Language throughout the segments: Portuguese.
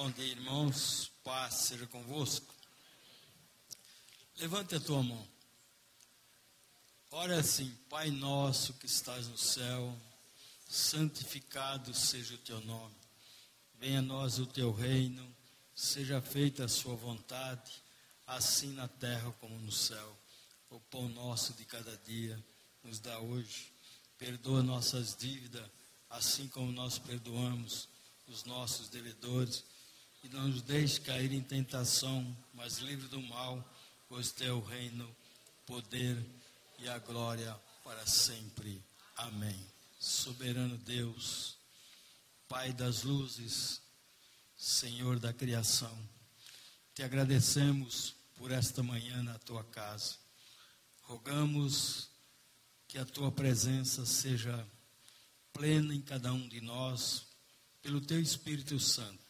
Bom dia, irmãos. Paz seja convosco. Levante a tua mão. Ora assim, Pai nosso que estás no céu, santificado seja o teu nome. Venha a nós o teu reino, seja feita a sua vontade, assim na terra como no céu. O pão nosso de cada dia nos dá hoje. Perdoa nossas dívidas, assim como nós perdoamos os nossos devedores. E não nos deixe cair em tentação, mas livre do mal, pois teu reino, poder e a glória para sempre. Amém. Soberano Deus, Pai das luzes, Senhor da criação, te agradecemos por esta manhã na tua casa. Rogamos que a tua presença seja plena em cada um de nós, pelo teu Espírito Santo,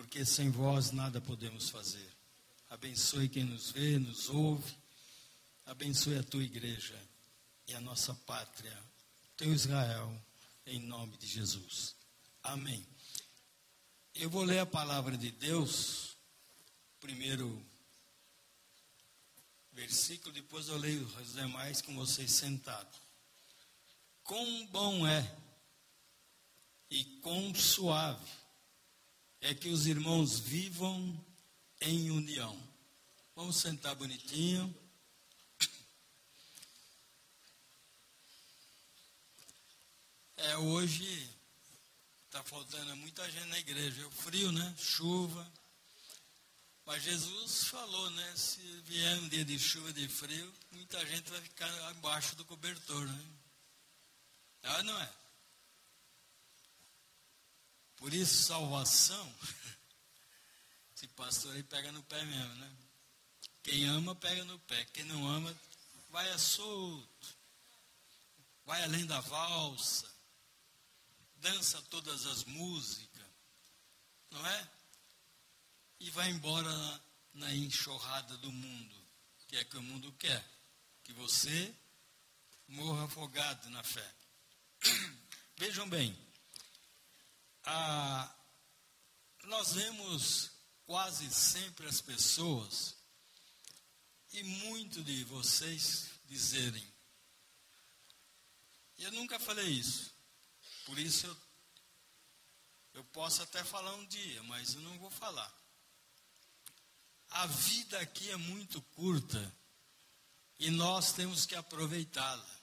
porque sem vós nada podemos fazer. Abençoe quem nos vê, nos ouve, abençoe a tua igreja e a nossa pátria, teu Israel, em nome de Jesus. Amém. Eu vou ler a palavra de Deus, primeiro versículo, depois eu leio os demais com vocês sentados. Quão bom é e quão suave é que os irmãos vivam em união. Vamos sentar bonitinho. É, hoje está faltando muita gente na igreja. O frio, né? Chuva. Mas Jesus falou, né? Se vier um dia de chuva, de frio, muita gente vai ficar abaixo do cobertor, né? Ah, não é? Por isso, salvação, esse pastor aí pega no pé mesmo, né? Quem ama, pega no pé. Quem não ama, vai a solto. Vai além da valsa. Dança todas as músicas. Não é? e vai embora na, enxurrada do mundo, que é que o mundo quer, que você morra afogado na fé. Vejam bem, a, nós vemos quase sempre as pessoas, e muito de vocês dizerem, eu nunca falei isso, por isso eu, eu posso até falar um dia, mas eu não vou falar. A vida aqui é muito curta e nós temos que aproveitá-la.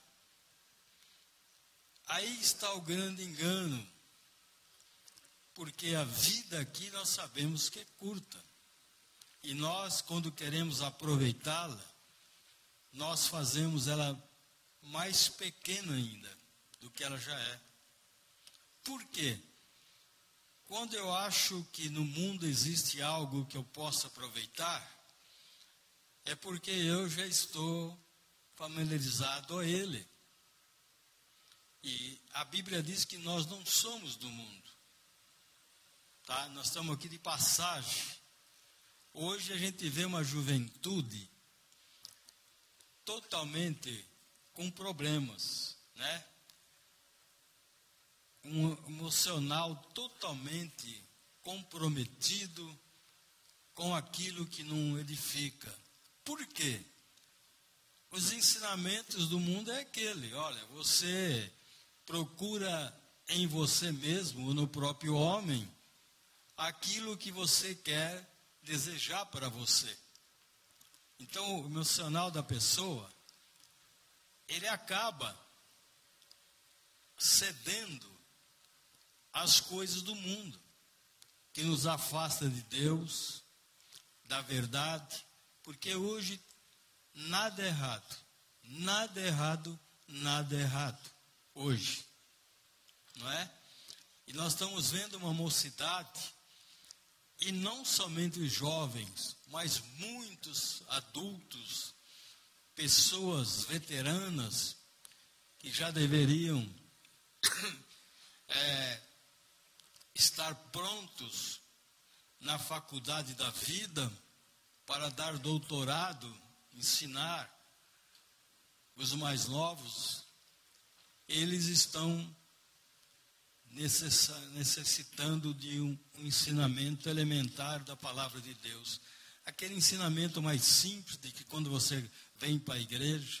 Aí está o grande engano, porque a vida aqui nós sabemos que é curta. E nós, quando queremos aproveitá-la, nós fazemos ela mais pequena ainda do que ela já é. Por quê? Quando eu acho que no mundo existe algo que eu possa aproveitar, é porque eu já estou familiarizado a ele. E a Bíblia diz que nós não somos do mundo. Tá? Nós estamos aqui de passagem. Hoje a gente vê uma juventude totalmente com problemas, né? um emocional totalmente comprometido com aquilo que não edifica. Por quê? Os ensinamentos do mundo é aquele, olha, você procura em você mesmo, no próprio homem, aquilo que você quer desejar para você. Então, o emocional da pessoa, ele acaba cedendo as coisas do mundo, que nos afasta de Deus, da verdade, porque hoje nada é errado, nada é errado, nada é errado, hoje, não é? E nós estamos vendo uma mocidade, e não somente os jovens, mas muitos adultos, pessoas veteranas, que já deveriam é, estar prontos na faculdade da vida para dar doutorado, ensinar os mais novos, eles estão necessitando de um, ensinamento elementar da palavra de Deus. Aquele ensinamento mais simples de que quando você vem para a igreja,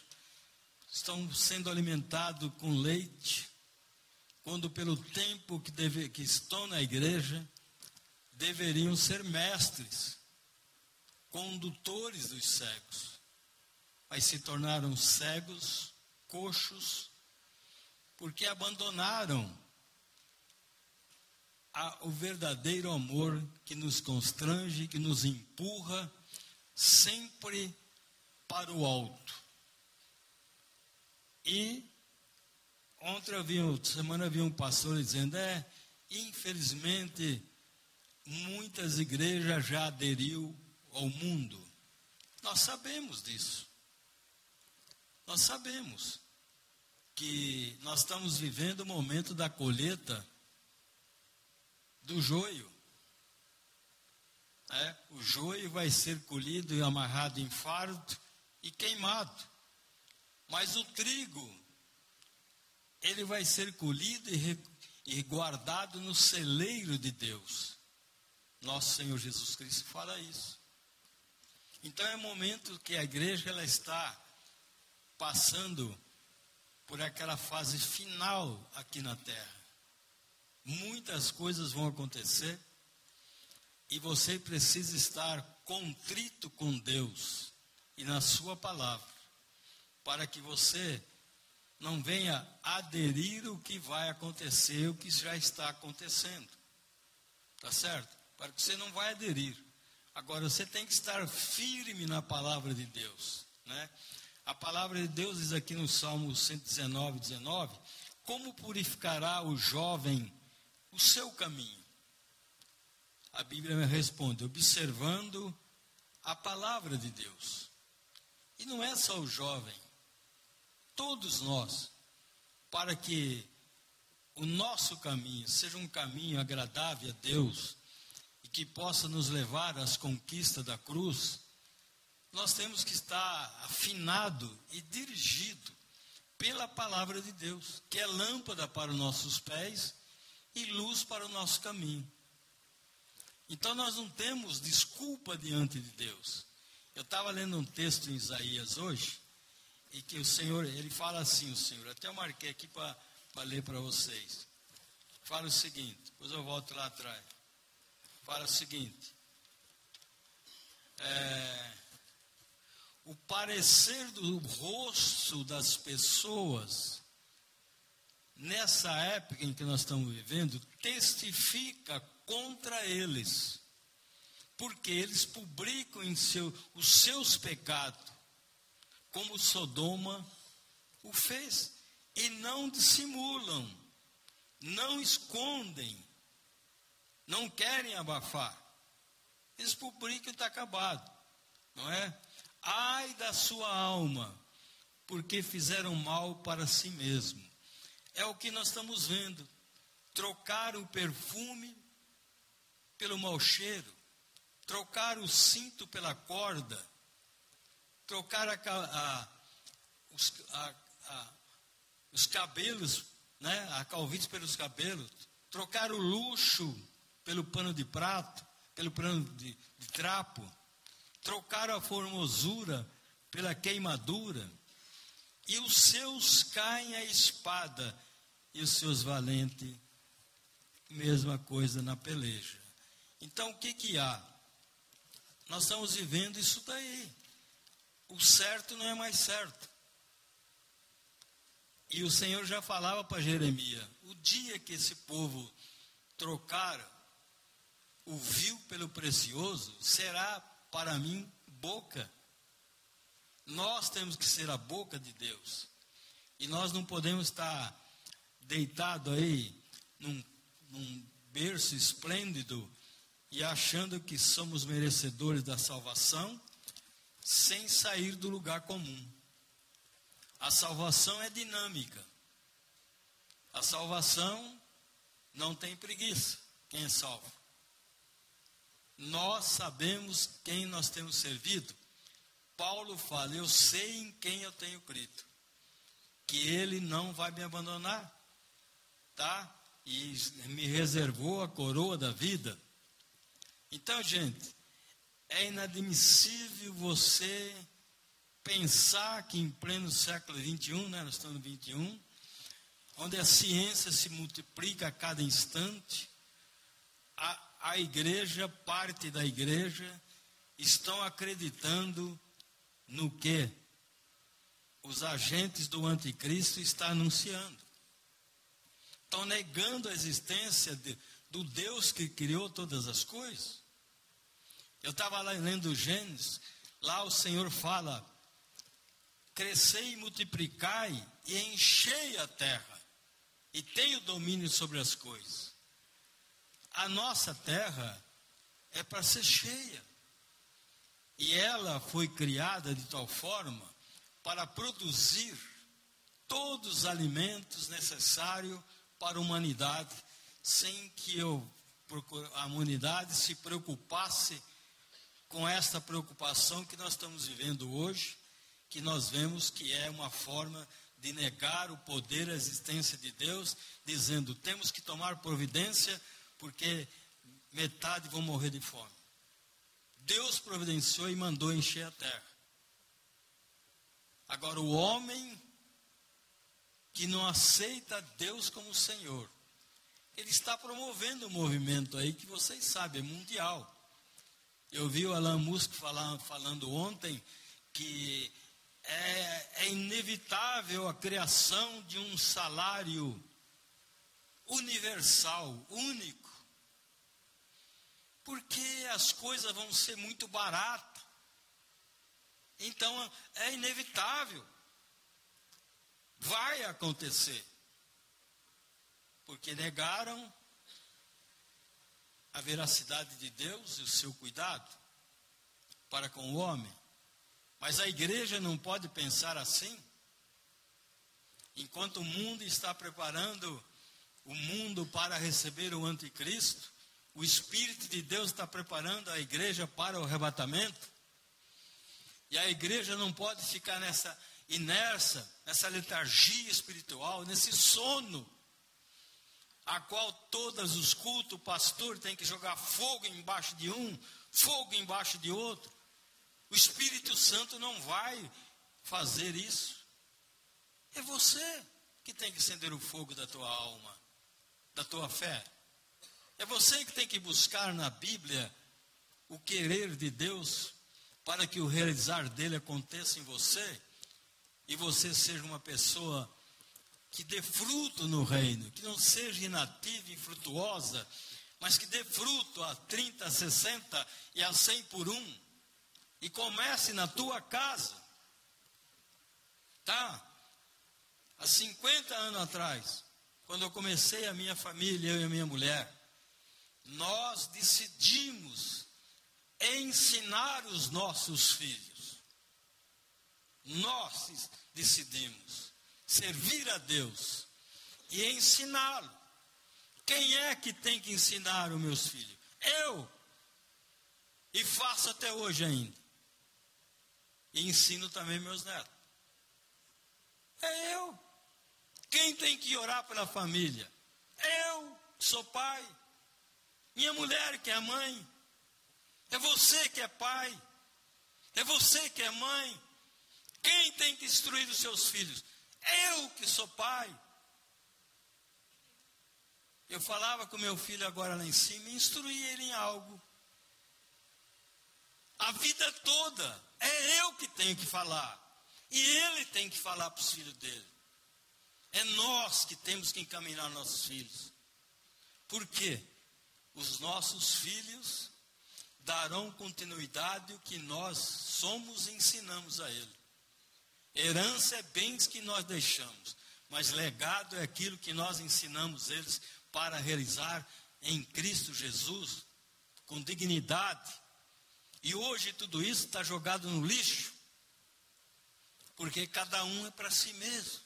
estão sendo alimentados com leite, quando pelo tempo que, deve, que estão na igreja, deveriam ser mestres, condutores dos cegos, mas se tornaram cegos, coxos, porque abandonaram a, o verdadeiro amor que nos constrange, que nos empurra sempre para o alto. E ontem vi, semana vi um pastor dizendo, é, infelizmente, muitas igrejas já aderiu ao mundo. Nós sabemos disso. Nós sabemos que nós estamos vivendo o momento da colheita do joio. É, o joio vai ser colhido e amarrado em fardo e queimado. Mas o trigo, ele vai ser colhido e, e guardado no celeiro de Deus. Nosso Senhor Jesus Cristo fala isso. Então é momento que a igreja ela está passando por aquela fase final aqui na terra. Muitas coisas vão acontecer e você precisa estar contrito com Deus e na Sua palavra, para que você não venha aderir o que vai acontecer, o que já está acontecendo. Tá certo? Para que você não vai aderir. Agora você tem que estar firme na palavra de Deus, né? A palavra de Deus diz aqui no Salmo 119, 19: Como purificará o jovem o seu caminho? A Bíblia me responde: observando a palavra de Deus. E não é só o jovem, todos nós, para que o nosso caminho seja um caminho agradável a Deus e que possa nos levar às conquistas da cruz nós temos que estar afinado e dirigido pela palavra de Deus, que é lâmpada para os nossos pés e luz para o nosso caminho. Então nós não temos desculpa diante de Deus. Eu estava lendo um texto em Isaías hoje, e que o Senhor, ele fala assim, o Senhor, até eu marquei aqui para ler para vocês. Fala o seguinte, depois eu volto lá atrás. Fala o seguinte. É, o parecer do rosto das pessoas nessa época em que nós estamos vivendo testifica contra eles, porque eles publicam em seu, os seus pecados, como Sodoma o fez, e não dissimulam, não escondem, não querem abafar. Eles publicam e está acabado, não é? Ai da sua alma, porque fizeram mal para si mesmo. É o que nós estamos vendo. Trocar o perfume pelo mau cheiro, trocar o cinto pela corda, trocar a, a, os, a, os, cabelos, né, a calvície pelos cabelos, trocar o luxo pelo pano de prato, pelo pano de, de trapo. Trocaram a formosura pela queimadura, e os seus caem a espada, e os seus valentes, mesma coisa na peleja. Então, o que que há? Nós estamos vivendo isso daí. O certo não é mais certo. E o Senhor já falava para Jeremias: o dia que esse povo trocar o vil pelo precioso, será para mim, boca. Nós temos que ser a boca de Deus. E nós não podemos estar deitado aí num, num berço esplêndido e achando que somos merecedores da salvação sem sair do lugar comum. A salvação é dinâmica. A salvação não tem preguiça. Quem é salvo? nós sabemos quem nós temos servido. Paulo fala: Eu sei em quem eu tenho crido, que ele não vai me abandonar, tá? e me reservou a coroa da vida. Então, gente, é inadmissível você pensar que em pleno século XXI, né, nós estamos no XXI, onde a ciência se multiplica a cada instante, a, a igreja, parte da igreja, estão acreditando no que os agentes do anticristo estão anunciando. Estão negando a existência de, do Deus que criou todas as coisas. Eu estava lá lendo Gênesis, lá o Senhor fala: crescei e multiplicai e enchei a terra, e tenho domínio sobre as coisas. A nossa terra é para ser cheia. E ela foi criada de tal forma para produzir todos os alimentos necessários para a humanidade, sem que eu, a humanidade se preocupasse com esta preocupação que nós estamos vivendo hoje, que nós vemos que é uma forma de negar o poder, a existência de Deus, dizendo temos que tomar providência porque metade vão morrer de fome. Deus providenciou e mandou encher a terra. Agora, o homem que não aceita Deus como Senhor, ele está promovendo um movimento aí que vocês sabem, é mundial. Eu vi o Alan Musk falar, falando ontem que é, é inevitável a criação de um salário universal, único, porque as coisas vão ser muito baratas. Então é inevitável. Vai acontecer. Porque negaram a veracidade de Deus e o seu cuidado para com o homem. Mas a igreja não pode pensar assim. Enquanto o mundo está preparando o mundo para receber o anticristo, o Espírito de Deus está preparando a igreja para o arrebatamento. E a igreja não pode ficar nessa inércia, nessa letargia espiritual, nesse sono, a qual todos os cultos, o pastor tem que jogar fogo embaixo de um, fogo embaixo de outro. O Espírito Santo não vai fazer isso. É você que tem que acender o fogo da tua alma, da tua fé. É você que tem que buscar na Bíblia o querer de Deus para que o realizar dele aconteça em você e você seja uma pessoa que dê fruto no reino, que não seja inativa e frutuosa, mas que dê fruto a 30, a 60 e a 100 por um. E comece na tua casa. Tá? Há 50 anos atrás, quando eu comecei a minha família, eu e a minha mulher, nós decidimos ensinar os nossos filhos. Nós decidimos servir a Deus e ensiná-lo. Quem é que tem que ensinar os meus filhos? Eu. E faço até hoje ainda. E ensino também meus netos. É eu. Quem tem que orar pela família? Eu, sou pai. Minha mulher, que é mãe. É você que é pai. É você que é mãe. Quem tem que instruir os seus filhos? Eu que sou pai. Eu falava com meu filho agora lá em cima e instruí ele em algo. A vida toda é eu que tenho que falar. E ele tem que falar para os filhos dele. É nós que temos que encaminhar nossos filhos. Por quê? Os nossos filhos darão continuidade ao que nós somos e ensinamos a ele. Herança é bens que nós deixamos, mas legado é aquilo que nós ensinamos eles para realizar em Cristo Jesus, com dignidade. E hoje tudo isso está jogado no lixo, porque cada um é para si mesmo.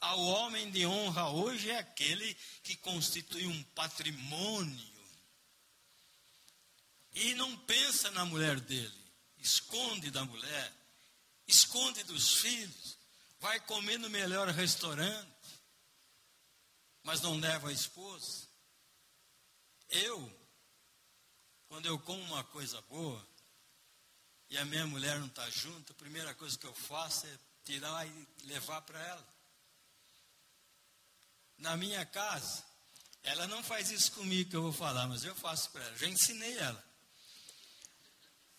Ao homem de honra hoje é aquele que constitui um patrimônio e não pensa na mulher dele, esconde da mulher, esconde dos filhos, vai comer no melhor restaurante. mas não leva a esposa. Eu, quando eu como uma coisa boa e a minha mulher não está junto, a primeira coisa que eu faço é tirar e levar para ela. Na minha casa, ela não faz isso comigo que eu vou falar, mas eu faço para ela. Já ensinei ela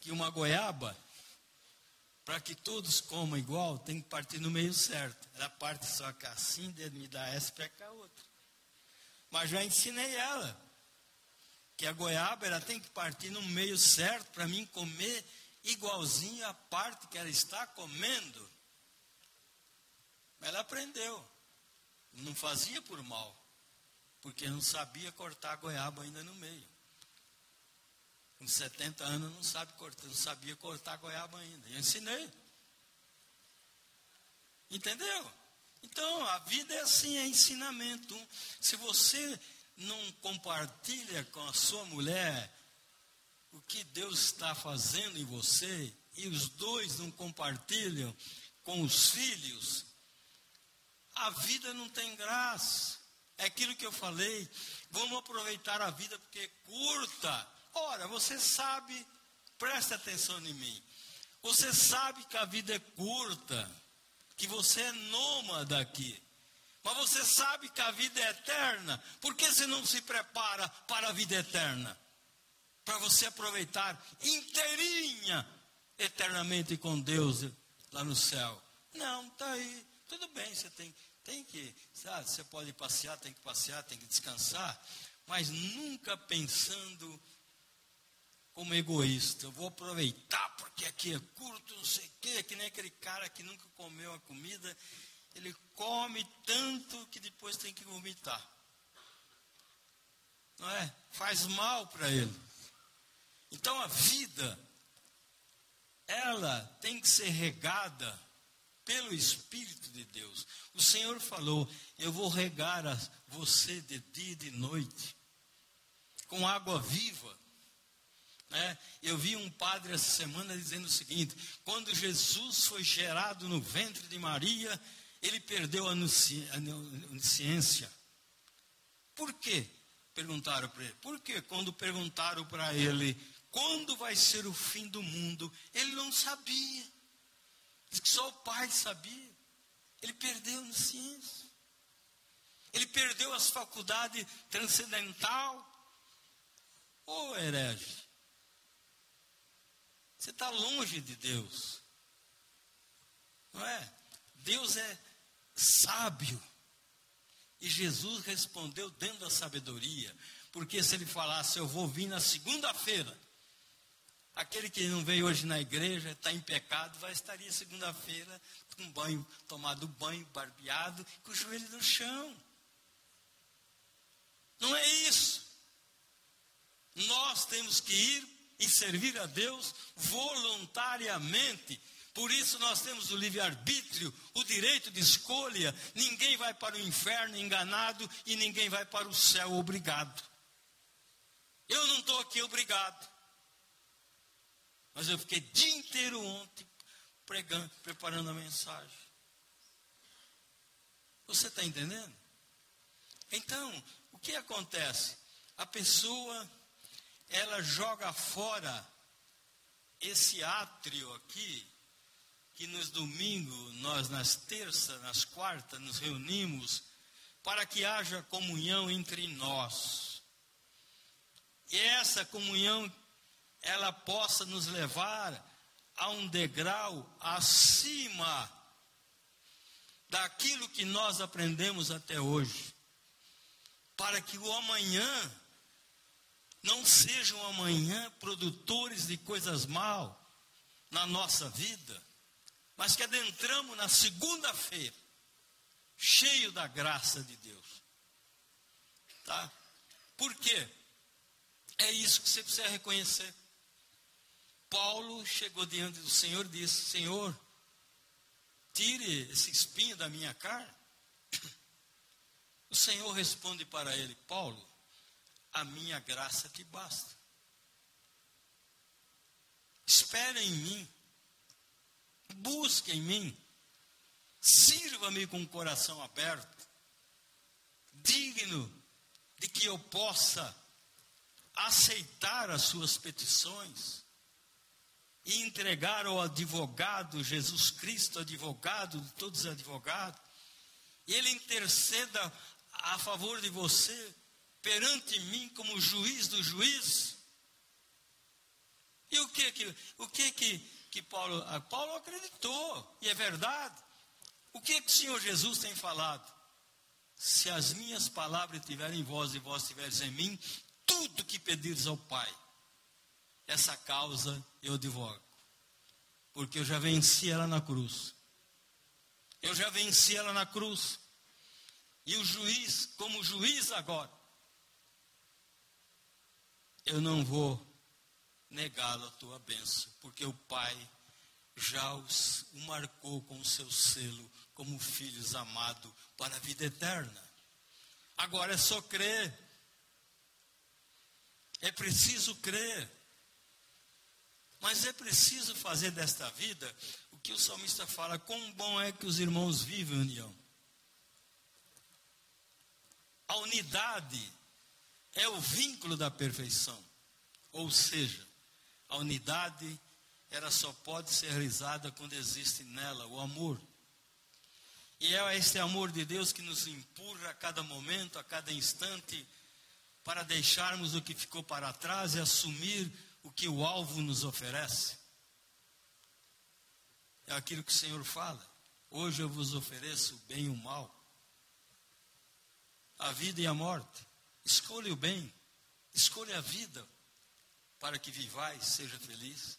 que uma goiaba, para que todos comam igual, tem que partir no meio certo. Ela parte só que assim, me dá essa para cá outra. Mas já ensinei ela que a goiaba ela tem que partir no meio certo para mim comer igualzinho a parte que ela está comendo. Ela aprendeu. Não fazia por mal, porque não sabia cortar a goiaba ainda no meio. Com 70 anos não sabe cortar, não sabia cortar goiaba ainda. Eu ensinei. Entendeu? Então, a vida é assim, é ensinamento. Se você não compartilha com a sua mulher o que Deus está fazendo em você, e os dois não compartilham com os filhos, a vida não tem graça. É aquilo que eu falei. Vamos aproveitar a vida porque é curta. Ora, você sabe, preste atenção em mim. Você sabe que a vida é curta, que você é nômade aqui. Mas você sabe que a vida é eterna. Por que você não se prepara para a vida eterna? Para você aproveitar inteirinha eternamente com Deus lá no céu. Não, está aí. Tudo bem, você tem, tem que, sabe, você pode passear, tem que passear, tem que descansar, mas nunca pensando como egoísta. Eu vou aproveitar porque aqui é curto, não sei o quê, que nem aquele cara que nunca comeu a comida, ele come tanto que depois tem que vomitar. Não é? Faz mal para ele. Então a vida, ela tem que ser regada pelo Espírito de Deus. O Senhor falou: Eu vou regar você de dia e de noite, com água viva. Né? Eu vi um padre essa semana dizendo o seguinte: quando Jesus foi gerado no ventre de Maria, ele perdeu a onisciência. Por quê? Perguntaram para ele. Porque quando perguntaram para ele quando vai ser o fim do mundo, ele não sabia. Diz que só o pai sabia. Ele perdeu no ciência. Ele perdeu as faculdades transcendental. Ô oh, herege, você está longe de Deus. Não é? Deus é sábio. E Jesus respondeu dentro da sabedoria. Porque se ele falasse, eu vou vir na segunda-feira, Aquele que não veio hoje na igreja, está em pecado, vai estar aí segunda-feira com banho, tomado banho, barbeado, com o joelho no chão. Não é isso. Nós temos que ir e servir a Deus voluntariamente. Por isso nós temos o livre-arbítrio, o direito de escolha. Ninguém vai para o inferno enganado e ninguém vai para o céu obrigado. Eu não estou aqui obrigado. Mas eu fiquei dia inteiro ontem pregando, preparando a mensagem. Você está entendendo? Então, o que acontece? A pessoa, ela joga fora esse átrio aqui, que nos domingos, nós nas terças, nas quartas, nos reunimos, para que haja comunhão entre nós. E essa comunhão ela possa nos levar a um degrau acima daquilo que nós aprendemos até hoje, para que o amanhã não seja um amanhã produtores de coisas mal na nossa vida, mas que adentramos na segunda-feira, cheio da graça de Deus. Tá? Por quê? É isso que você precisa reconhecer. Paulo chegou diante do Senhor e disse: Senhor, tire esse espinho da minha carne. O Senhor responde para ele: Paulo, a minha graça te basta. Espere em mim, busque em mim, sirva-me com o coração aberto, digno de que eu possa aceitar as suas petições e entregar ao advogado, Jesus Cristo, advogado de todos os advogados, e ele interceda a favor de você perante mim como juiz do juiz. E o que que o que que, que Paulo ah, Paulo acreditou e é verdade. O que que o Senhor Jesus tem falado? Se as minhas palavras estiverem em vós e vós estiveres em mim, tudo que pedires ao Pai, essa causa eu advogo. Porque eu já venci ela na cruz. Eu já venci ela na cruz. E o juiz, como juiz agora, eu não vou negá-lo a tua bênção, porque o Pai já os, o marcou com o seu selo como filhos amados para a vida eterna. Agora é só crer. É preciso crer. Mas é preciso fazer desta vida o que o salmista fala: quão bom é que os irmãos vivem em união. A unidade é o vínculo da perfeição. Ou seja, a unidade ela só pode ser realizada quando existe nela o amor. E é esse amor de Deus que nos empurra a cada momento, a cada instante, para deixarmos o que ficou para trás e assumir o que o alvo nos oferece. É aquilo que o Senhor fala. Hoje eu vos ofereço o bem e o mal a vida e a morte. Escolha o bem, escolha a vida, para que vivais, seja feliz.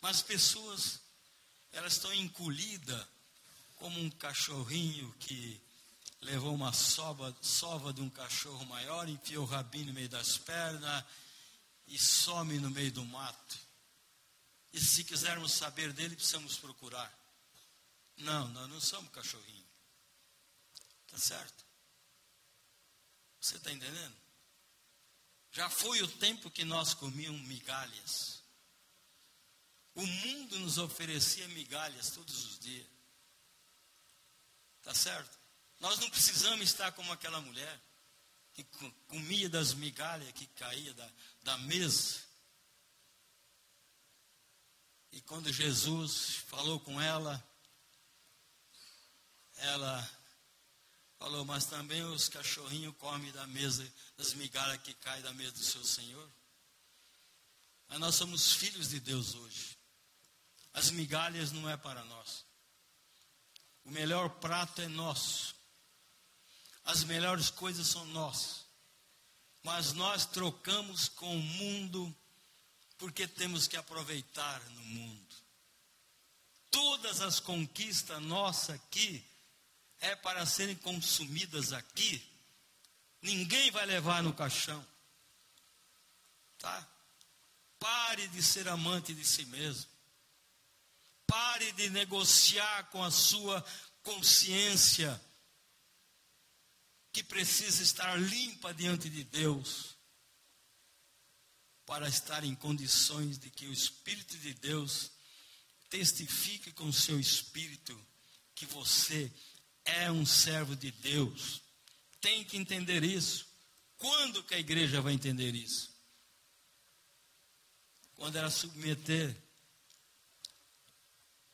Mas pessoas, elas estão encolhidas como um cachorrinho que levou uma sova, sova de um cachorro maior, enfiou o rabinho no meio das pernas e some no meio do mato. E se quisermos saber dele, precisamos procurar. Não, nós não somos cachorrinho. Tá certo? Você está entendendo? Já foi o tempo que nós comíamos migalhas. O mundo nos oferecia migalhas todos os dias. Tá certo? Nós não precisamos estar como aquela mulher que comia das migalhas que caía da, da mesa. E quando Jesus falou com ela, ela Falou, mas também os cachorrinhos comem da mesa, das migalhas que caem da mesa do seu Senhor. Mas nós somos filhos de Deus hoje. As migalhas não é para nós. O melhor prato é nosso. As melhores coisas são nossas. Mas nós trocamos com o mundo porque temos que aproveitar no mundo. Todas as conquistas nossas aqui é para serem consumidas aqui, ninguém vai levar no caixão. Tá? Pare de ser amante de si mesmo. Pare de negociar com a sua consciência, que precisa estar limpa diante de Deus, para estar em condições de que o Espírito de Deus testifique com o seu espírito que você é um servo de Deus. Tem que entender isso. Quando que a igreja vai entender isso? Quando ela submeter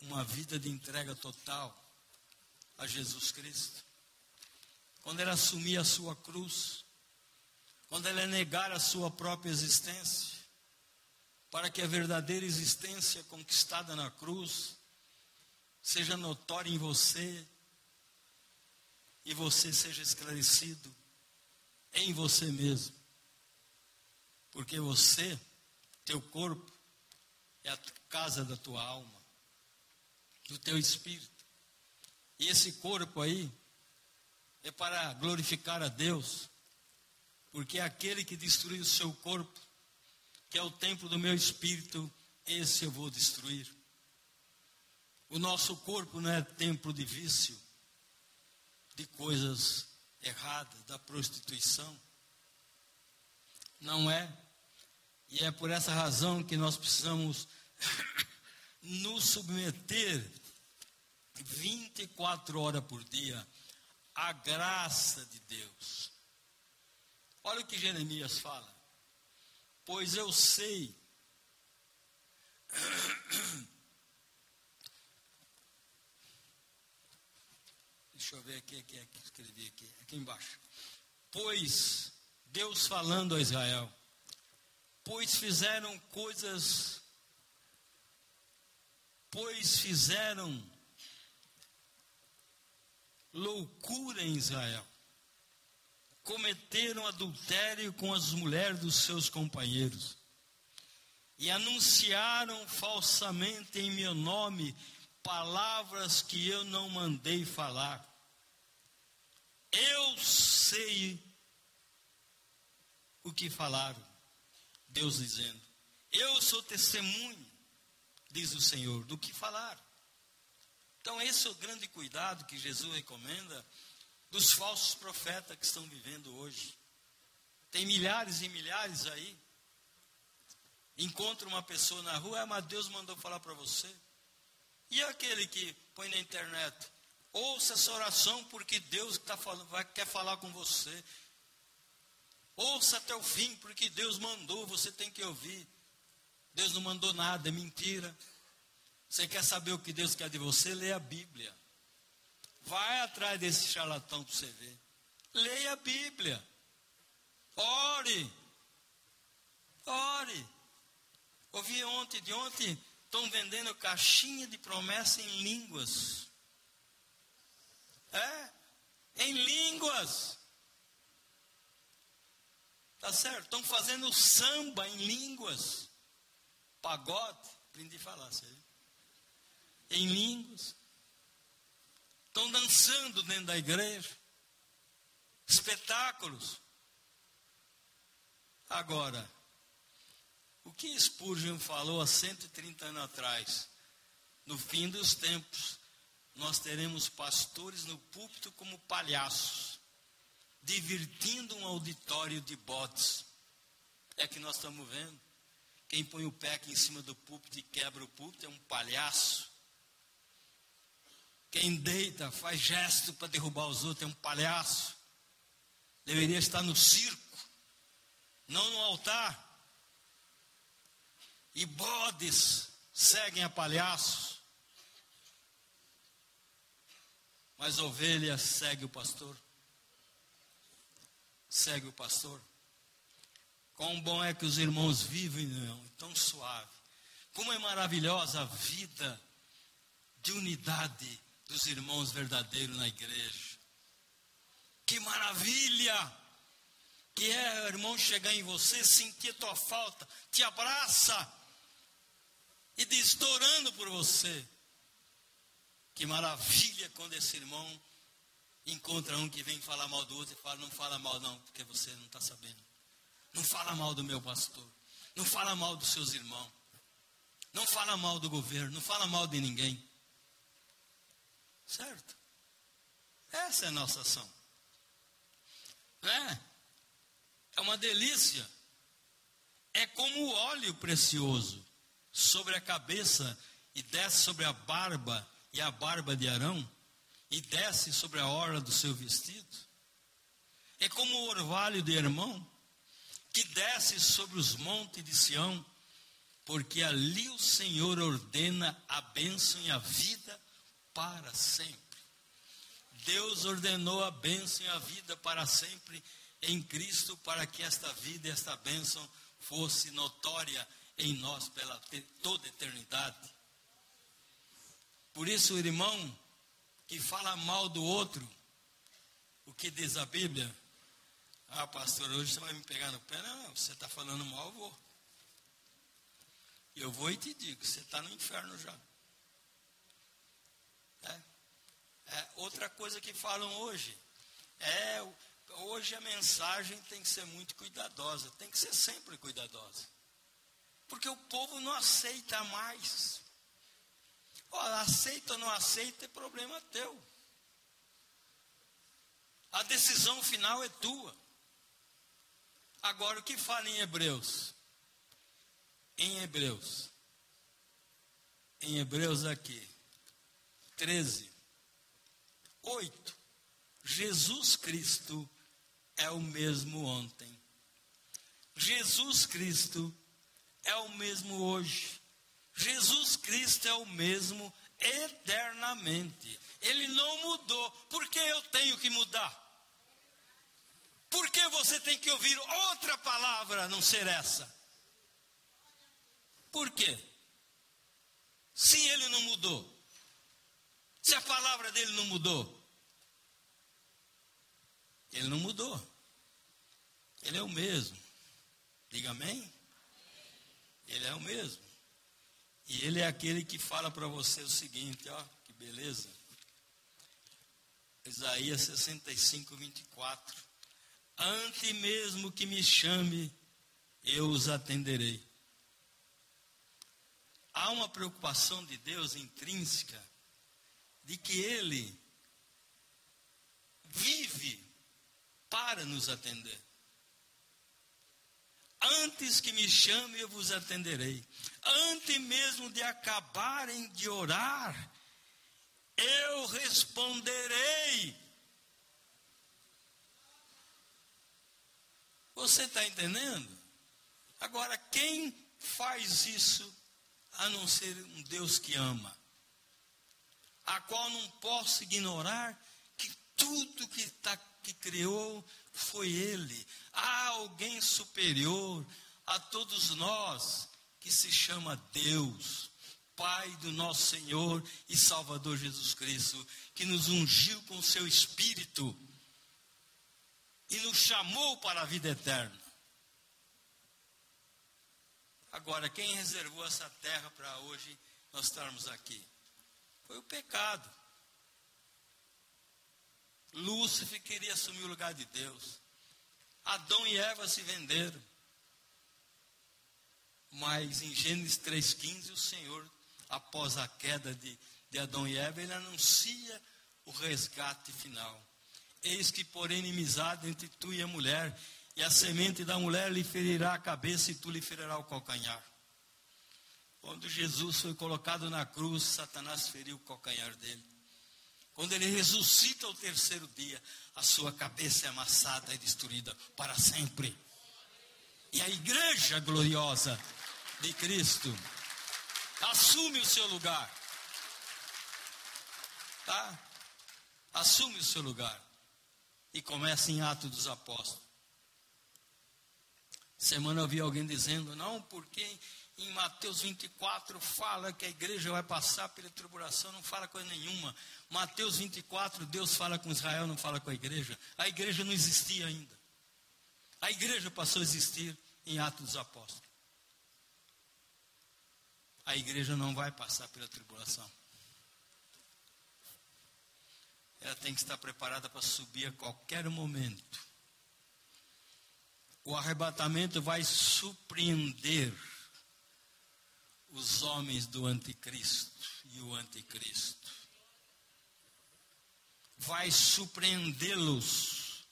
uma vida de entrega total a Jesus Cristo. Quando ela assumir a sua cruz. Quando ela negar a sua própria existência. Para que a verdadeira existência conquistada na cruz seja notória em você e você seja esclarecido em você mesmo. Porque você, teu corpo, é a casa da tua alma, do teu espírito. E esse corpo aí é para glorificar a Deus, porque é aquele que destruiu o seu corpo, que é o templo do meu espírito, esse eu vou destruir. O nosso corpo não é templo de vício, de coisas erradas, da prostituição. Não é. E é por essa razão que nós precisamos nos submeter 24 horas por dia a graça de Deus. Olha o que Jeremias fala. Pois eu sei. Deixa eu ver aqui, aqui, aqui, escrevi aqui, aqui embaixo. Pois Deus falando a Israel, pois fizeram coisas, pois fizeram loucura em Israel. Cometeram adultério com as mulheres dos seus companheiros e anunciaram falsamente em meu nome palavras que eu não mandei falar. Eu sei o que falaram. Deus dizendo: Eu sou testemunho, diz o Senhor, do que falaram. Então, esse é o grande cuidado que Jesus recomenda dos falsos profetas que estão vivendo hoje. Tem milhares e milhares aí. Encontra uma pessoa na rua, ah, mas Deus mandou falar para você. E aquele que põe na internet, ouça essa oração porque Deus tá falando, vai, quer falar com você. Ouça até o fim, porque Deus mandou, você tem que ouvir. Deus não mandou nada, é mentira. Você quer saber o que Deus quer de você? Lê a Bíblia. Vai atrás desse charlatão para você ver. Leia a Bíblia. Ore. Ore. Ouvi ontem, de ontem, estão vendendo caixinha de promessa em línguas. É? Em línguas. Tá certo? Estão fazendo samba em línguas. Pagode. Aprendi a falar, sério em línguas, estão dançando dentro da igreja, espetáculos. Agora, o que Spurgeon falou há 130 anos atrás? No fim dos tempos, nós teremos pastores no púlpito como palhaços, divertindo um auditório de botes. É que nós estamos vendo. Quem põe o pé aqui em cima do púlpito e quebra o púlpito é um palhaço. Quem deita, faz gesto para derrubar os outros, é um palhaço. Deveria estar no circo, não no altar. E bodes seguem a palhaços. Mas ovelha segue o pastor. Segue o pastor. Quão bom é que os irmãos vivem, não, tão suave. Como é maravilhosa a vida de unidade dos irmãos verdadeiros na igreja. Que maravilha! Que é, irmão, chegar em você, sentir tua falta, te abraça e diz, orando por você. Que maravilha quando esse irmão encontra um que vem falar mal do outro e fala, não fala mal não, porque você não está sabendo. Não fala mal do meu pastor. Não fala mal dos seus irmãos. Não fala mal do governo. Não fala mal de ninguém. Certo? Essa é a nossa ação. É, é uma delícia. É como o óleo precioso sobre a cabeça e desce sobre a barba e a barba de Arão e desce sobre a orla do seu vestido. É como o orvalho de irmão que desce sobre os montes de Sião, porque ali o Senhor ordena a bênção e a vida para sempre. Deus ordenou a bênção e a vida para sempre em Cristo, para que esta vida esta bênção fosse notória em nós pela toda eternidade. Por isso, o irmão que fala mal do outro, o que diz a Bíblia? Ah, pastor, hoje você vai me pegar no pé? Não, você está falando mal, eu vou. Eu vou e te digo, você está no inferno já. É, outra coisa que falam hoje é hoje a mensagem tem que ser muito cuidadosa, tem que ser sempre cuidadosa. Porque o povo não aceita mais. Olha, aceita ou não aceita é problema teu. A decisão final é tua. Agora, o que fala em Hebreus? Em Hebreus. Em Hebreus aqui. 13. 8. Jesus Cristo é o mesmo ontem. Jesus Cristo é o mesmo hoje. Jesus Cristo é o mesmo eternamente. Ele não mudou. Por que eu tenho que mudar? Por que você tem que ouvir outra palavra a não ser essa? Por quê? Se ele não mudou, se a palavra dele não mudou, ele não mudou. Ele é o mesmo. Diga amém? Ele é o mesmo. E ele é aquele que fala para você o seguinte, ó, que beleza. Isaías 65, 24. Antes mesmo que me chame, eu os atenderei. Há uma preocupação de Deus intrínseca de que Ele vive para nos atender. Antes que me chame, eu vos atenderei. Antes mesmo de acabarem de orar, eu responderei. Você está entendendo? Agora, quem faz isso a não ser um Deus que ama? A qual não posso ignorar que tudo que, tá, que criou foi Ele. Há alguém superior a todos nós que se chama Deus. Pai do nosso Senhor e Salvador Jesus Cristo, que nos ungiu com seu Espírito e nos chamou para a vida eterna. Agora, quem reservou essa terra para hoje nós estarmos aqui? Foi o pecado. Lúcifer queria assumir o lugar de Deus. Adão e Eva se venderam. Mas em Gênesis 3,15, o Senhor, após a queda de, de Adão e Eva, ele anuncia o resgate final. Eis que porém inimizade entre tu e a mulher, e a semente da mulher lhe ferirá a cabeça e tu lhe ferirá o calcanhar. Quando Jesus foi colocado na cruz, Satanás feriu o calcanhar dele. Quando ele ressuscita ao terceiro dia, a sua cabeça é amassada e destruída para sempre. E a igreja gloriosa de Cristo assume o seu lugar. Tá? Assume o seu lugar e começa em Atos dos Apóstolos. Semana eu vi alguém dizendo, não, porque em Mateus 24 fala que a igreja vai passar pela tribulação, não fala coisa nenhuma. Mateus 24, Deus fala com Israel, não fala com a igreja. A igreja não existia ainda. A igreja passou a existir em Atos dos Apóstolos. A igreja não vai passar pela tribulação ela tem que estar preparada para subir a qualquer momento. O arrebatamento vai surpreender os homens do anticristo e o anticristo. Vai surpreendê-los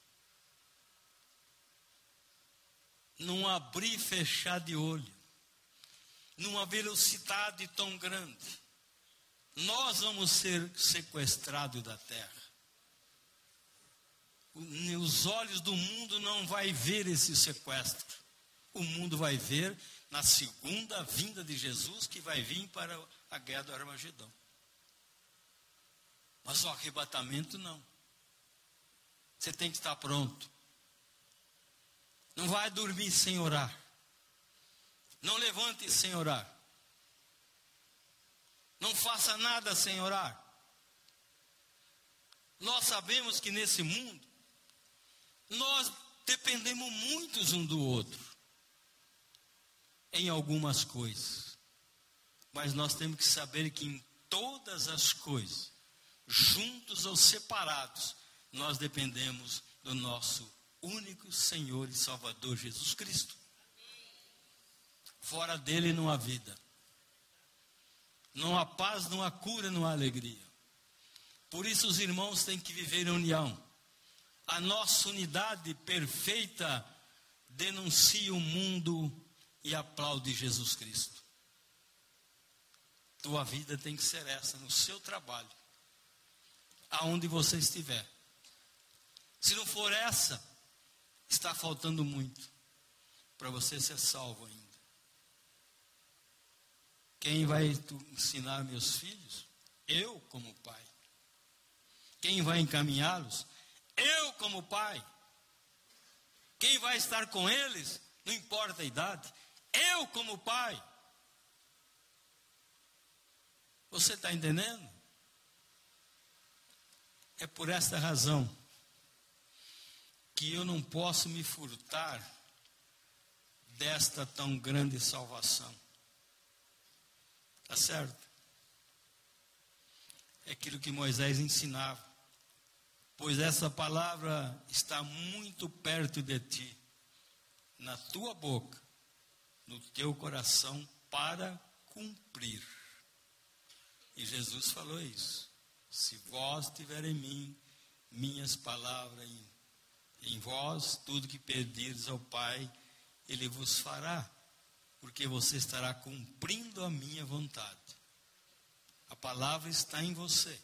num abrir e fechar de olho, numa velocidade tão grande. Nós vamos ser sequestrados da terra os olhos do mundo não vai ver esse sequestro. O mundo vai ver na segunda vinda de Jesus que vai vir para a guerra do Armagedão. Mas o arrebatamento não. Você tem que estar pronto. Não vai dormir sem orar. Não levante sem orar. Não faça nada sem orar. Nós sabemos que nesse mundo nós dependemos muitos um do outro em algumas coisas. Mas nós temos que saber que em todas as coisas, juntos ou separados, nós dependemos do nosso único Senhor e Salvador Jesus Cristo. Fora dele não há vida. Não há paz, não há cura, não há alegria. Por isso os irmãos têm que viver em união a nossa unidade perfeita denuncia o mundo e aplaude Jesus Cristo. Tua vida tem que ser essa, no seu trabalho, aonde você estiver, Se não for essa, está faltando muito para você ser salvo ainda. Quem vai ensinar meus filhos? Eu, como pai. Quem vai encaminhá-los? Eu, como pai. Quem vai estar com eles? Não importa a idade. Eu, como pai. Você está entendendo? É por esta razão que eu não posso me furtar desta tão grande salvação. Está certo? É aquilo que Moisés ensinava. Pois essa palavra está muito perto de ti, na tua boca, no teu coração, para cumprir. E Jesus falou isso. Se vós tiverem em mim, minhas palavras em, em vós, tudo que pedires ao Pai, Ele vos fará, porque você estará cumprindo a minha vontade. A palavra está em você.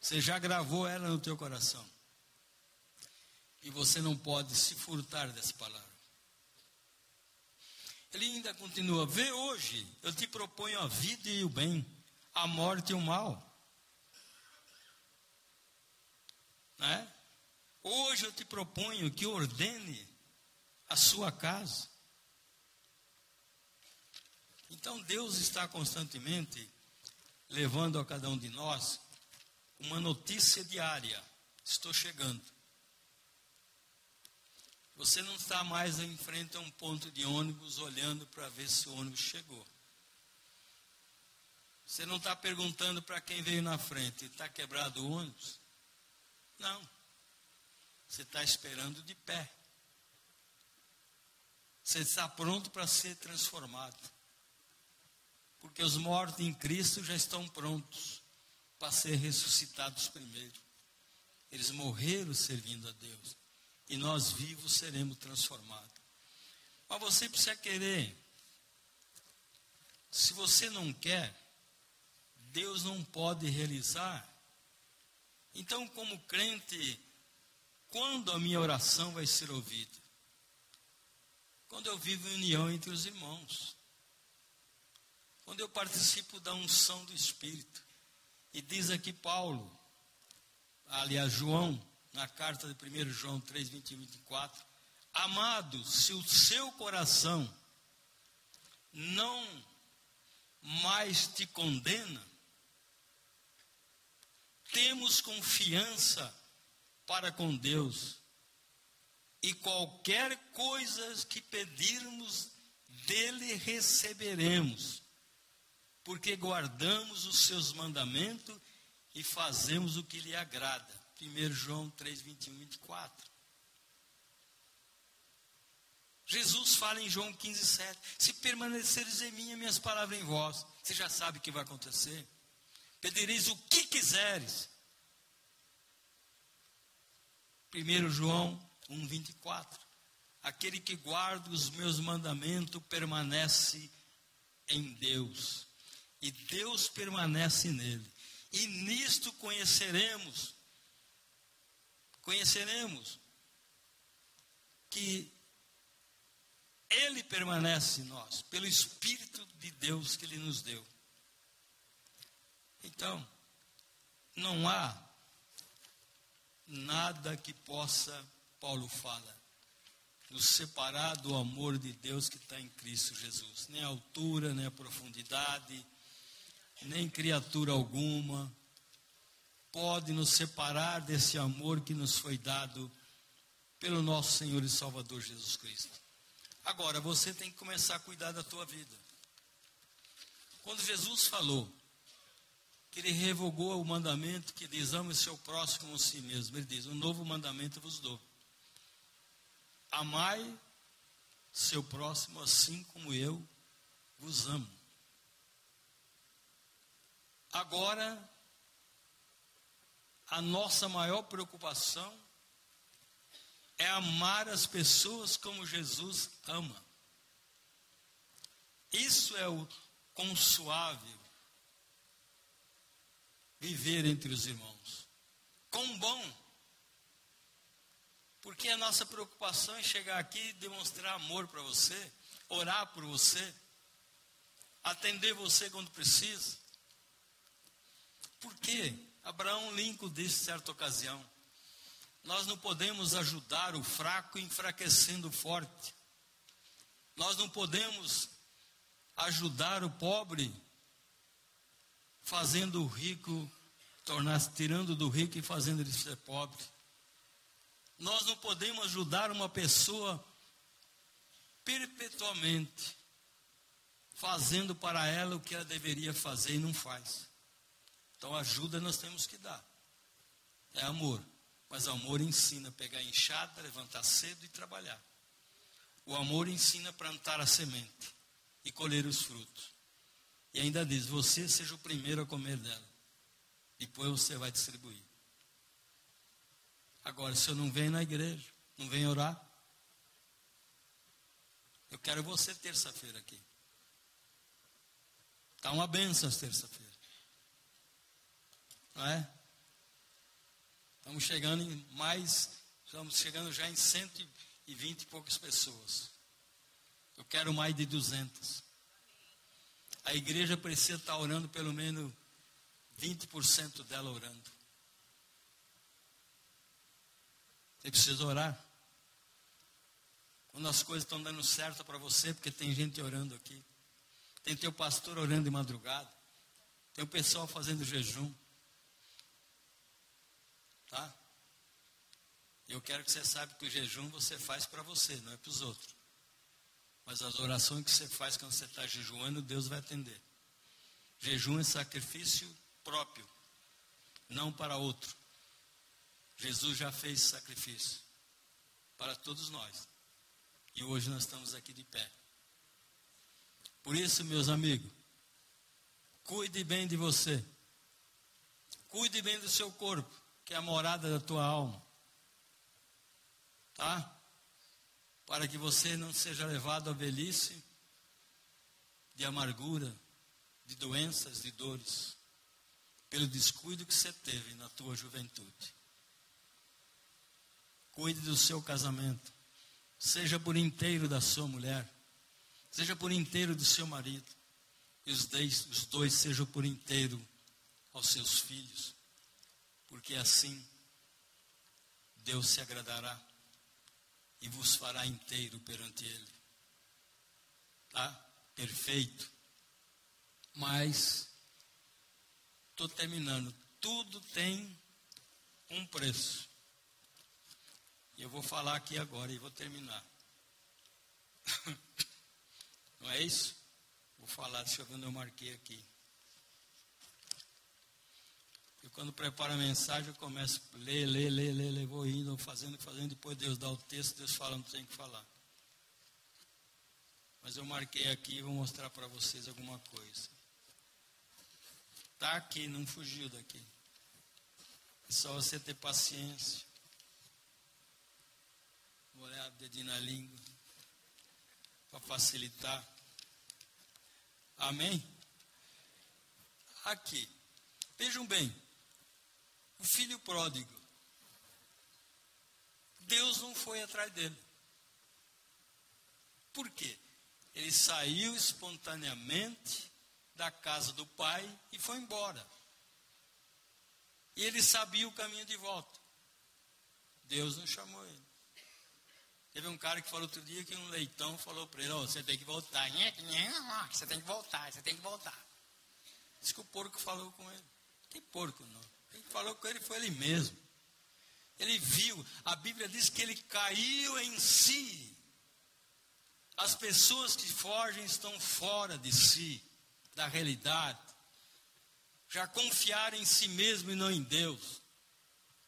Você já gravou ela no teu coração. E você não pode se furtar dessa palavra. Ele ainda continua: Vê hoje, eu te proponho a vida e o bem, a morte e o mal. Né? Hoje eu te proponho que ordene a sua casa. Então Deus está constantemente levando a cada um de nós uma notícia diária. Estou chegando. Você não está mais em frente a um ponto de ônibus olhando para ver se o ônibus chegou. Você não está perguntando para quem veio na frente, está quebrado o ônibus? Não. Você está esperando de pé. Você está pronto para ser transformado. Porque os mortos em Cristo já estão prontos para ser ressuscitados primeiro. Eles morreram servindo a Deus e nós vivos seremos transformados. Mas você precisa querer. Se você não quer, Deus não pode realizar. Então, como crente, quando a minha oração vai ser ouvida? Quando eu vivo em união entre os irmãos. Quando eu participo da unção do Espírito. E diz aqui Paulo, aliás, João, na carta de 1 João 3, 21 e 24. Amado, se o seu coração não mais te condena, temos confiança para com Deus, e qualquer coisa que pedirmos dele receberemos, porque guardamos os seus mandamentos e fazemos o que lhe agrada. 1 João 3, 21 e 24. Jesus fala em João 15, 7. Se permaneceres em mim, minhas palavras em vós, você já sabe o que vai acontecer. Pedireis o que quiseres. 1 João 1, 24. Aquele que guarda os meus mandamentos permanece em Deus, e Deus permanece nele. E nisto conheceremos conheceremos que Ele permanece em nós, pelo Espírito de Deus que Ele nos deu. Então, não há nada que possa, Paulo fala, nos separar do amor de Deus que está em Cristo Jesus. Nem a altura, nem a profundidade, nem criatura alguma, pode nos separar desse amor que nos foi dado pelo nosso Senhor e Salvador Jesus Cristo. Agora, você tem que começar a cuidar da tua vida. Quando Jesus falou que ele revogou o mandamento que diz: ame seu próximo como a si mesmo, ele diz: um novo mandamento vos dou. Amai seu próximo assim como eu vos amo. Agora, a nossa maior preocupação é amar as pessoas como Jesus ama. Isso é o consuável viver entre os irmãos. Quão bom Porque a nossa preocupação é chegar aqui e demonstrar amor para você, orar por você, atender você quando precisa. Por quê? Abraão Lincoln disse certa ocasião: Nós não podemos ajudar o fraco enfraquecendo o forte. Nós não podemos ajudar o pobre fazendo o rico tornar tirando do rico e fazendo ele ser pobre. Nós não podemos ajudar uma pessoa perpetuamente fazendo para ela o que ela deveria fazer e não faz. Então, ajuda nós temos que dar. É amor. Mas amor ensina a pegar enxada, levantar cedo e trabalhar. O amor ensina a plantar a semente e colher os frutos. E ainda diz: você seja o primeiro a comer dela. Depois você vai distribuir. Agora, se eu não venho na igreja, não venho orar, eu quero você terça-feira aqui. Está uma benção terça-feira. É? Estamos chegando em mais, estamos chegando já em 120 e poucas pessoas. Eu quero mais de 200. A igreja precisa estar orando pelo menos 20% dela orando. Você precisa orar. Quando as coisas estão dando certo para você, porque tem gente orando aqui. Tem teu pastor orando de madrugada. Tem o pessoal fazendo jejum. Tá? Eu quero que você saiba que o jejum você faz para você, não é para os outros. Mas as orações que você faz quando você está jejuando, Deus vai atender. Jejum é sacrifício próprio, não para outro. Jesus já fez sacrifício para todos nós. E hoje nós estamos aqui de pé. Por isso, meus amigos, cuide bem de você. Cuide bem do seu corpo, que é a morada da tua alma. Tá? Para que você não seja levado à velhice de amargura, de doenças, de dores pelo descuido que você teve na tua juventude. Cuide do seu casamento. Seja por inteiro da sua mulher. Seja por inteiro do seu marido. E os dois, os dois sejam por inteiro aos seus filhos. Porque assim Deus se agradará e vos fará inteiro perante Ele. Tá? Perfeito. Mas Estou terminando. Tudo tem um preço. E eu vou falar aqui agora e vou terminar. Não é isso? Vou falar, deixa eu ver onde eu marquei aqui. E quando preparo a mensagem, eu começo a ler, ler, ler, ler, ler, vou indo, fazendo, fazendo, depois Deus dá o texto, Deus fala, não tem que falar. Mas eu marquei aqui e vou mostrar para vocês alguma coisa. Está aqui, não fugiu daqui. É só você ter paciência. Vou olhar o dedinho na língua. Para facilitar. Amém? Aqui. Vejam bem. O filho pródigo. Deus não foi atrás dele. Por quê? Ele saiu espontaneamente da casa do pai e foi embora. E ele sabia o caminho de volta. Deus não chamou ele. Teve um cara que falou outro dia que um leitão falou para ele: oh, você tem que voltar. Você tem que voltar, você tem que voltar. Diz que o porco falou com ele. Que porco não. Quem falou com ele foi ele mesmo. Ele viu, a Bíblia diz que ele caiu em si. As pessoas que fogem estão fora de si da realidade, já confiaram em si mesmo e não em Deus.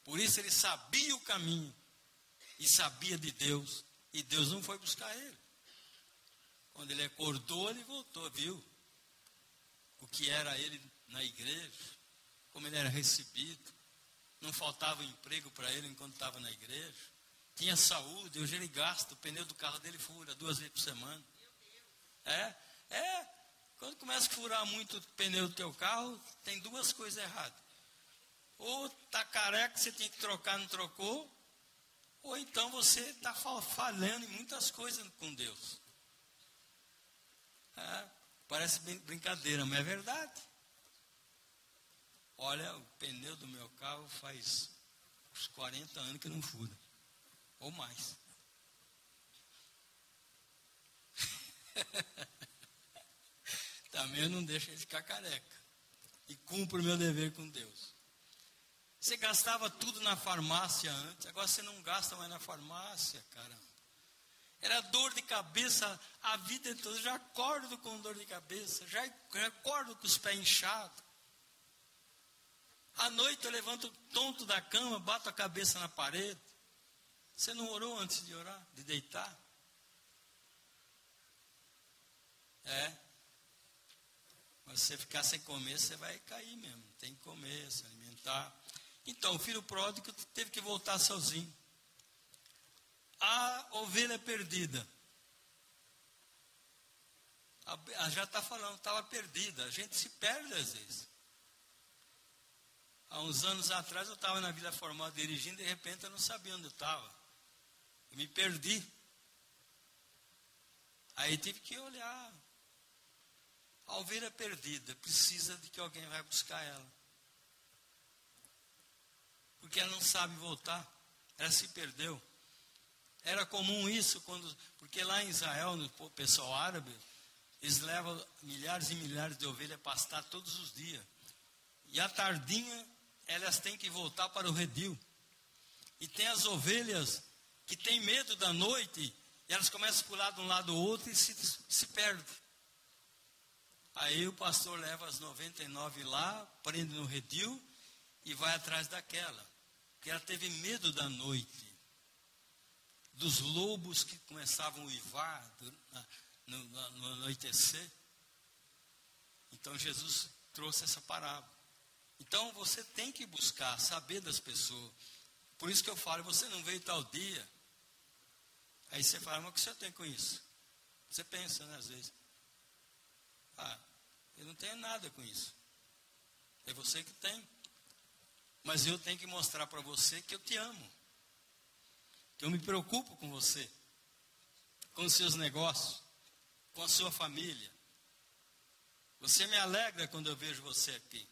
Por isso ele sabia o caminho e sabia de Deus, e Deus não foi buscar ele. Quando ele acordou, ele voltou, viu? O que era ele na igreja, como ele era recebido, não faltava emprego para ele enquanto estava na igreja, tinha saúde, hoje ele gasta, o pneu do carro dele fura duas vezes por semana. É, é, quando começa a furar muito o pneu do teu carro, tem duas coisas erradas. Ou tá careca, você tem que trocar, não trocou. Ou então você está falhando em muitas coisas com Deus. É, parece brincadeira, mas é verdade. Olha, o pneu do meu carro faz uns 40 anos que não fura. Ou mais. Também eu não deixo ele ficar careca. E cumpro o meu dever com Deus. Você gastava tudo na farmácia antes, agora você não gasta mais na farmácia, caramba. Era dor de cabeça a vida toda. Já acordo com dor de cabeça, já, já acordo com os pés inchados. À noite eu levanto tonto da cama, bato a cabeça na parede. Você não orou antes de orar, de deitar? É. Mas se você ficar sem comer, você vai cair mesmo. Tem que comer, se alimentar. Então, o filho pródigo teve que voltar sozinho. A ovelha perdida. A, já está falando, estava perdida. A gente se perde às vezes. Há uns anos atrás eu estava na Vila Formal dirigindo, de repente eu não sabia onde eu estava. Eu me perdi. Aí tive que olhar. A ovelha perdida precisa de que alguém vai buscar ela. Porque ela não sabe voltar. Ela se perdeu. Era comum isso quando. Porque lá em Israel, no pessoal árabe, eles levam milhares e milhares de ovelhas a pastar todos os dias. E à tardinha, elas têm que voltar para o redil. E tem as ovelhas que têm medo da noite, e elas começam a pular de um lado ao outro e se, se perdem. Aí o pastor leva as 99 lá, prende no redil e vai atrás daquela. Porque ela teve medo da noite, dos lobos que começavam a uivar no, no, no anoitecer. Então Jesus trouxe essa parábola. Então você tem que buscar saber das pessoas. Por isso que eu falo, você não veio tal dia. Aí você fala, mas o que você tem com isso? Você pensa, né, às vezes. Ah, eu não tenho nada com isso. É você que tem. Mas eu tenho que mostrar para você que eu te amo. Que eu me preocupo com você. Com os seus negócios. Com a sua família. Você me alegra quando eu vejo você aqui.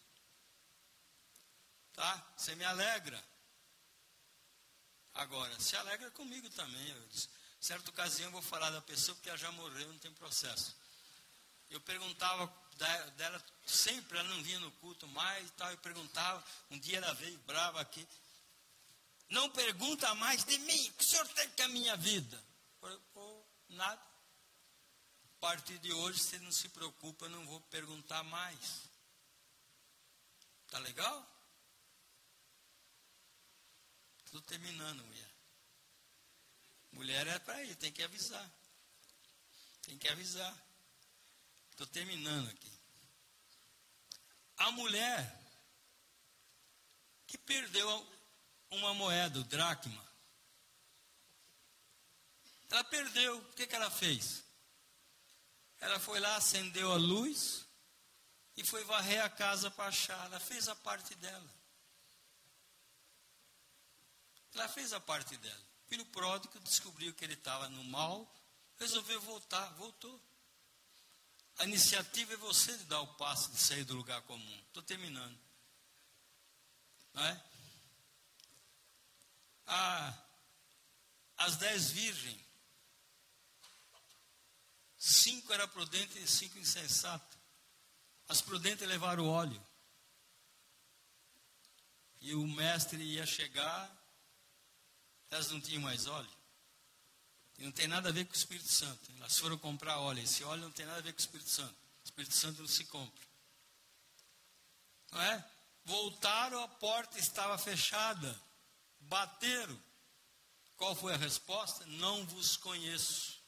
Tá? Você me alegra. Agora, se alegra comigo também. Eu disse, certa ocasião eu vou falar da pessoa porque ela já morreu, não tem processo. Eu perguntava dela sempre, ela não vinha no culto mais e tal. Eu perguntava, um dia ela veio brava aqui. Não pergunta mais de mim, o que o senhor tem com a minha vida? Eu, Pô, nada. A partir de hoje, se não se preocupa, eu não vou perguntar mais. Tá legal? Estou terminando, mulher. Mulher é para ir, tem que avisar. Tem que avisar. Estou terminando aqui. A mulher que perdeu uma moeda, o dracma. Ela perdeu. O que, que ela fez? Ela foi lá, acendeu a luz e foi varrer a casa para achar. Ela fez a parte dela. Ela fez a parte dela. O filho pródigo descobriu que ele estava no mal, resolveu voltar, voltou. A iniciativa é você de dar o passo de sair do lugar comum. Estou terminando. Não é? Ah, as dez virgens, cinco era prudente e cinco insensato. As prudentes levaram o óleo. E o mestre ia chegar elas não tinham mais óleo. E não tem nada a ver com o Espírito Santo. Elas foram comprar óleo. Esse óleo não tem nada a ver com o Espírito Santo. O Espírito Santo não se compra. Não é? Voltaram, a porta estava fechada. Bateram. Qual foi a resposta? Não vos conheço.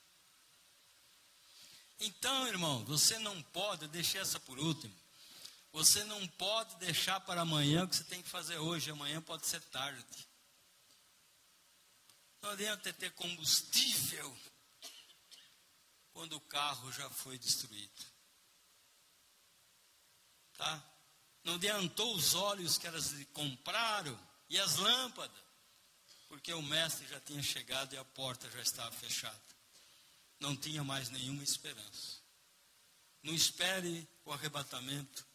Então, irmão, você não pode, deixar essa por último. Você não pode deixar para amanhã o que você tem que fazer hoje. Amanhã pode ser tarde. Não adianta ter combustível quando o carro já foi destruído. Tá? Não adiantou os óleos que elas compraram e as lâmpadas, porque o mestre já tinha chegado e a porta já estava fechada. Não tinha mais nenhuma esperança. Não espere o arrebatamento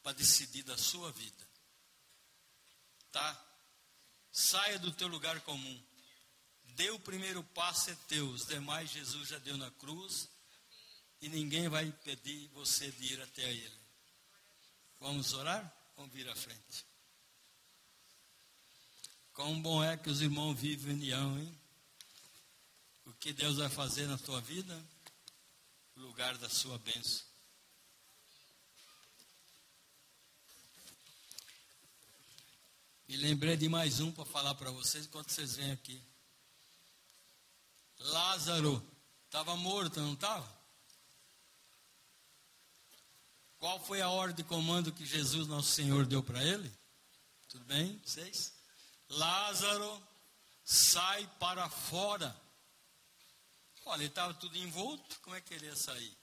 para decidir da sua vida. Tá? Saia do teu lugar comum. Dê o primeiro passo, é teu. Os demais Jesus já deu na cruz. E ninguém vai impedir você de ir até Ele. Vamos orar? Vamos vir à frente. Quão bom é que os irmãos vivem em união, hein? O que Deus vai fazer na tua vida? Lugar da sua bênção. E lembrei de mais um para falar para vocês enquanto vocês vêm aqui. Lázaro estava morto, não estava? Qual foi a ordem de comando que Jesus, nosso Senhor, deu para ele? Tudo bem, vocês? Lázaro, sai para fora. Olha, ele estava tudo envolto, como é que ele ia sair?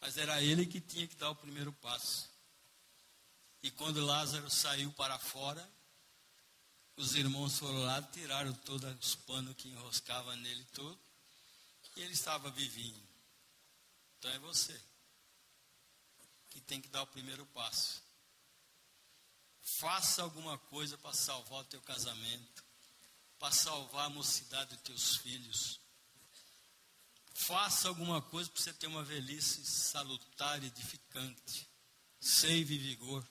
Mas era ele que tinha que dar o primeiro passo. E quando Lázaro saiu para fora, os irmãos foram lá, tiraram todos os panos que enroscava nele todo, e ele estava vivinho. Então é você que tem que dar o primeiro passo. Faça alguma coisa para salvar o teu casamento, para salvar a mocidade dos teus filhos. Faça alguma coisa para você ter uma velhice salutar e edificante. Seive vigor.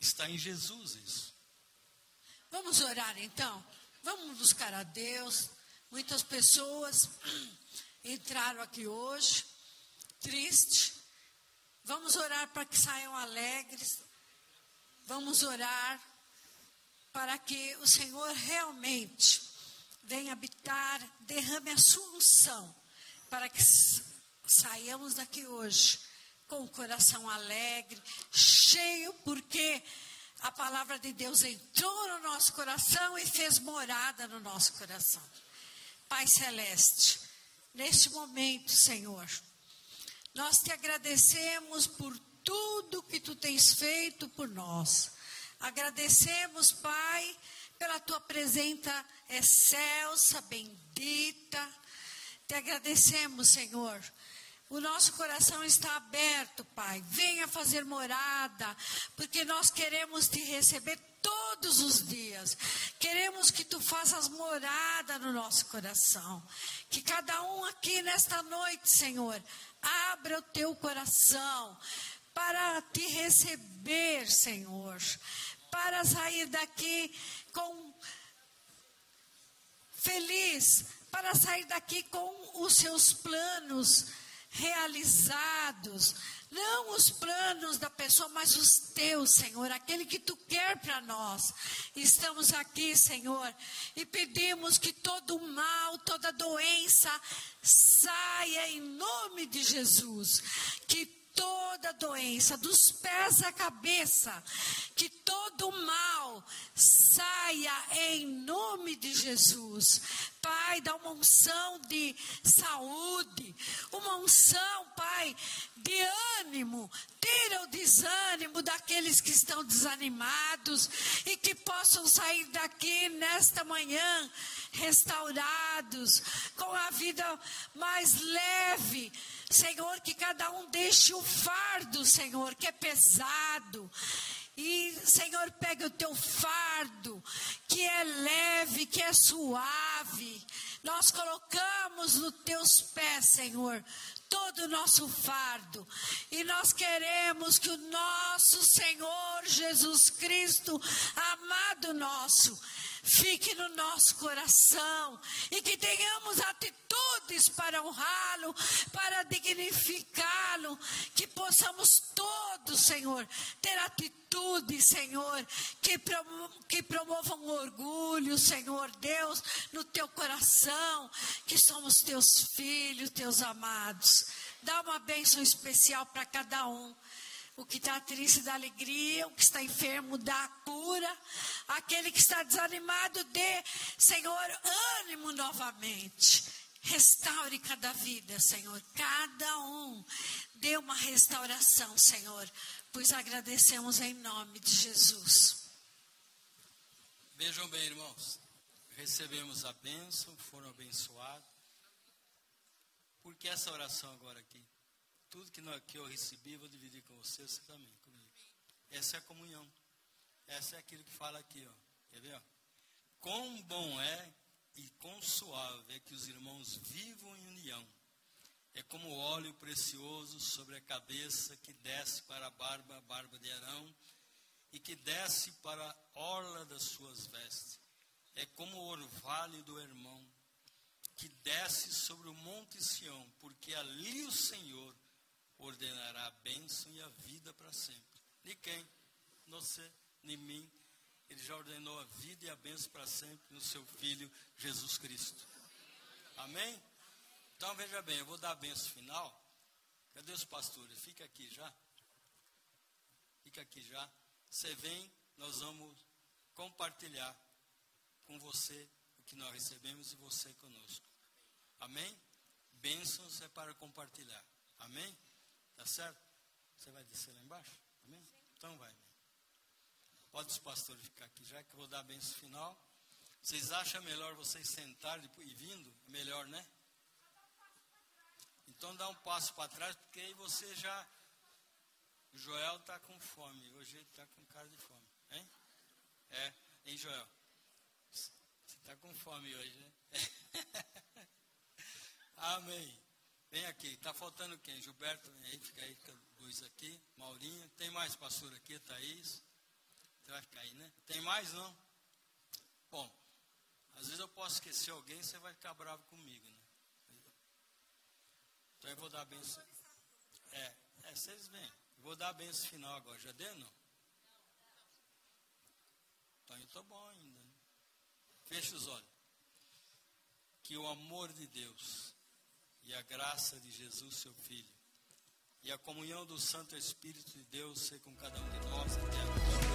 Está em Jesus isso. Vamos orar então? Vamos buscar a Deus. Muitas pessoas entraram aqui hoje, tristes. Vamos orar para que saiam alegres, Vamos orar para que o Senhor realmente venha habitar, derrame a sua unção, para que saiamos daqui hoje com o coração alegre, cheio, porque a palavra de Deus entrou no nosso coração e fez morada no nosso coração. Pai Celeste, neste momento, Senhor, nós te agradecemos por tudo que tu tens feito por nós. Agradecemos, Pai, pela tua presença excelsa, bendita. Te agradecemos, Senhor. O nosso coração está aberto, Pai. Venha fazer morada, porque nós queremos te receber todos os dias. Queremos que tu faças morada no nosso coração. Que cada um aqui nesta noite, Senhor, abra o teu coração para te receber, Senhor, para sair daqui com feliz, para sair daqui com os seus planos realizados, não os planos da pessoa, mas os teus, Senhor, aquele que tu quer para nós. Estamos aqui, Senhor, e pedimos que todo mal, toda doença saia em nome de Jesus, que toda doença, dos pés à cabeça, que todo mal saia em nome de Jesus. Pai, dá uma unção de saúde, uma unção, Pai, de ânimo. Tira o desânimo daqueles que estão desanimados e que possam sair daqui nesta manhã restaurados, com a vida mais leve Senhor, que cada um deixe o fardo, Senhor, que é pesado. E, Senhor, pegue o teu fardo, que é leve, que é suave. Nós colocamos nos teus pés, Senhor, todo o nosso fardo. E nós queremos que o nosso Senhor Jesus Cristo, amado nosso, fique no nosso coração e que tenhamos atitudes para honrá-lo, para dignificá-lo, que possamos todos, Senhor, ter atitudes, Senhor, que, que promovam orgulho, Senhor Deus, no teu coração, que somos teus filhos, teus amados. Dá uma bênção especial para cada um o que está triste dá alegria, o que está enfermo dá cura, aquele que está desanimado dê, Senhor, ânimo novamente. Restaure cada vida, Senhor, cada um. Dê uma restauração, Senhor, pois agradecemos em nome de Jesus. Vejam bem, irmãos. recebemos a bênção, foram abençoados. Porque essa oração agora aqui, tudo que, não, que eu recebi, vou dividir com você, você também, comigo. Essa é a comunhão. Essa é aquilo que fala aqui, ó. Quer ver? Ó? Quão bom é e quão suave é que os irmãos vivam em união. É como óleo precioso sobre a cabeça que desce para a barba, a barba de Arão, e que desce para a orla das suas vestes. É como o orvalho do irmão, que desce sobre o monte Sião, porque ali o Senhor ordenará a bênção e a vida para sempre. De quem? Você, de mim. Ele já ordenou a vida e a bênção para sempre no seu Filho Jesus Cristo. Amém? Então veja bem, eu vou dar a bênção final. Cadê os pastores? Fica aqui já. Fica aqui já. Você vem, nós vamos compartilhar com você o que nós recebemos e você conosco. Amém? Bênçãos é para compartilhar. Amém? Tá certo? Você vai descer lá embaixo? Amém? Então vai. Pode os pastores ficar aqui, já que eu vou dar a bênção final. Vocês acham melhor vocês sentarem e vindo? Melhor, né? Então dá um passo para trás, porque aí você já o Joel está com fome. Hoje ele está com cara de fome. Hein? É, hein, Joel? Você está com fome hoje, né? Amém. Vem aqui. Está faltando quem? Gilberto, vem aí, fica aí, fica dois aqui. Maurinho. Tem mais pastor aqui, Thaís. Você vai ficar aí, né? Tem mais não? Bom, às vezes eu posso esquecer alguém você vai ficar bravo comigo, né? Então eu vou dar a benção. É, é, vocês vêm. Vou dar a benção final agora. Já deu, não? Então eu estou bom ainda. Né? Fecha os olhos. Que o amor de Deus e a graça de Jesus, seu Filho, e a comunhão do Santo Espírito de Deus ser com cada um de nós até agora.